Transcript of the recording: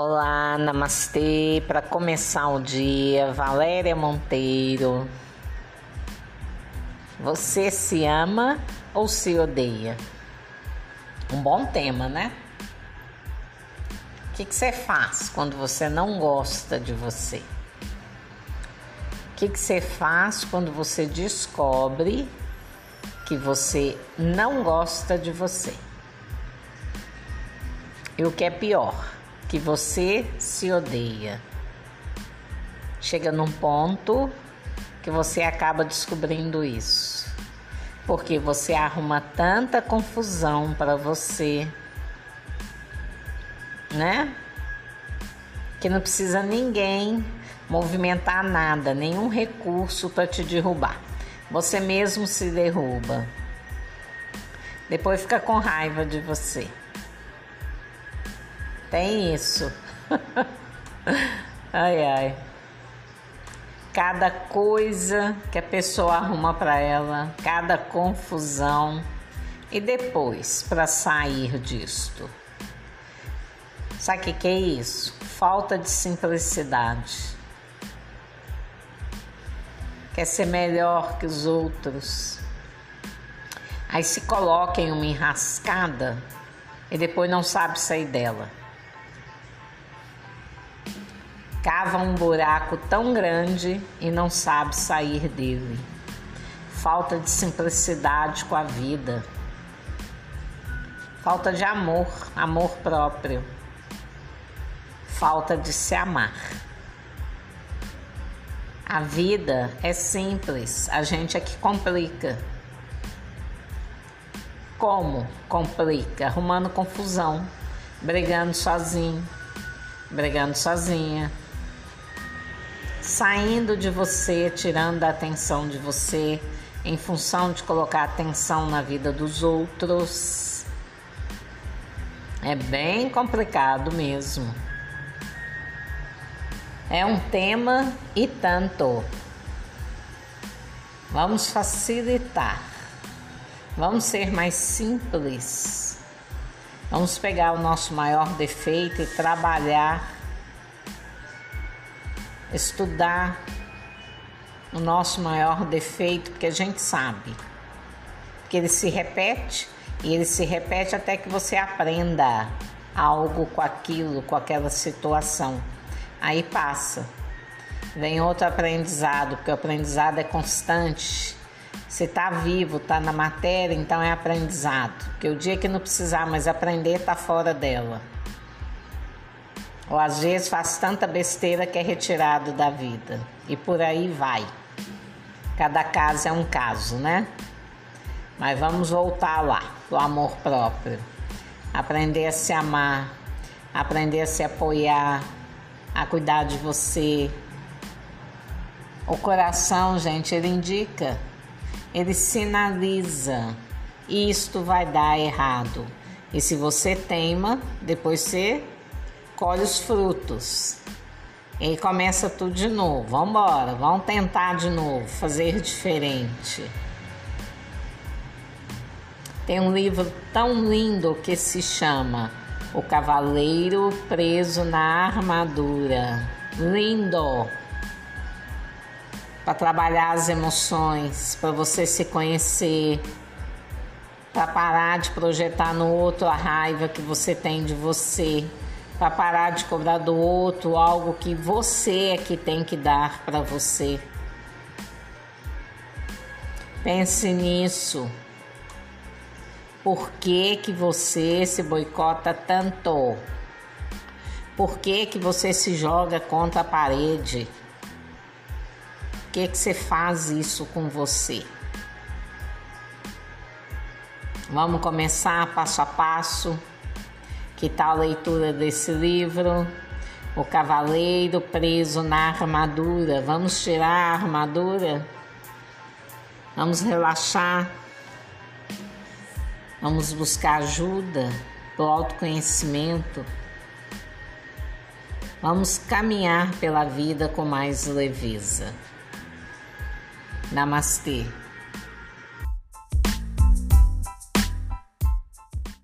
Olá, namastê. Para começar o dia, Valéria Monteiro. Você se ama ou se odeia? Um bom tema, né? O que, que você faz quando você não gosta de você? O que, que você faz quando você descobre que você não gosta de você? E o que é pior? Que você se odeia. Chega num ponto que você acaba descobrindo isso. Porque você arruma tanta confusão para você, né? Que não precisa ninguém movimentar nada, nenhum recurso para te derrubar. Você mesmo se derruba. Depois fica com raiva de você. Tem isso. ai, ai. Cada coisa que a pessoa arruma para ela, cada confusão. E depois, para sair disto? Sabe o que, que é isso? Falta de simplicidade. Quer ser melhor que os outros. Aí se coloca em uma enrascada e depois não sabe sair dela. Cava um buraco tão grande e não sabe sair dele. Falta de simplicidade com a vida. Falta de amor, amor próprio. Falta de se amar. A vida é simples, a gente é que complica. Como complica? Arrumando confusão, brigando sozinho, brigando sozinha, saindo de você, tirando a atenção de você, em função de colocar atenção na vida dos outros. É bem complicado mesmo. É um tema e tanto. Vamos facilitar. Vamos ser mais simples. Vamos pegar o nosso maior defeito e trabalhar estudar o nosso maior defeito, porque a gente sabe que ele se repete e ele se repete até que você aprenda algo com aquilo, com aquela situação. Aí passa. Vem outro aprendizado, porque o aprendizado é constante. Você está vivo, está na matéria, então é aprendizado. Porque o dia que não precisar mais aprender, está fora dela. Ou às vezes faz tanta besteira que é retirado da vida. E por aí vai. Cada caso é um caso, né? Mas vamos voltar lá, o amor próprio. Aprender a se amar, aprender a se apoiar, a cuidar de você. O coração, gente, ele indica, ele sinaliza. Isto vai dar errado. E se você teima, depois você colhe os frutos. E começa tudo de novo. Vamos embora, vamos tentar de novo, fazer diferente. Tem um livro tão lindo que se chama O Cavaleiro Preso na Armadura. Lindo! Para trabalhar as emoções, para você se conhecer, para parar de projetar no outro a raiva que você tem de você para parar de cobrar do outro algo que você é que tem que dar para você. Pense nisso. Por que, que você se boicota tanto? Por que, que você se joga contra a parede? Por que, que você faz isso com você? Vamos começar passo a passo. Que tal a leitura desse livro? O cavaleiro preso na armadura. Vamos tirar a armadura? Vamos relaxar? Vamos buscar ajuda do autoconhecimento? Vamos caminhar pela vida com mais leveza. Namastê.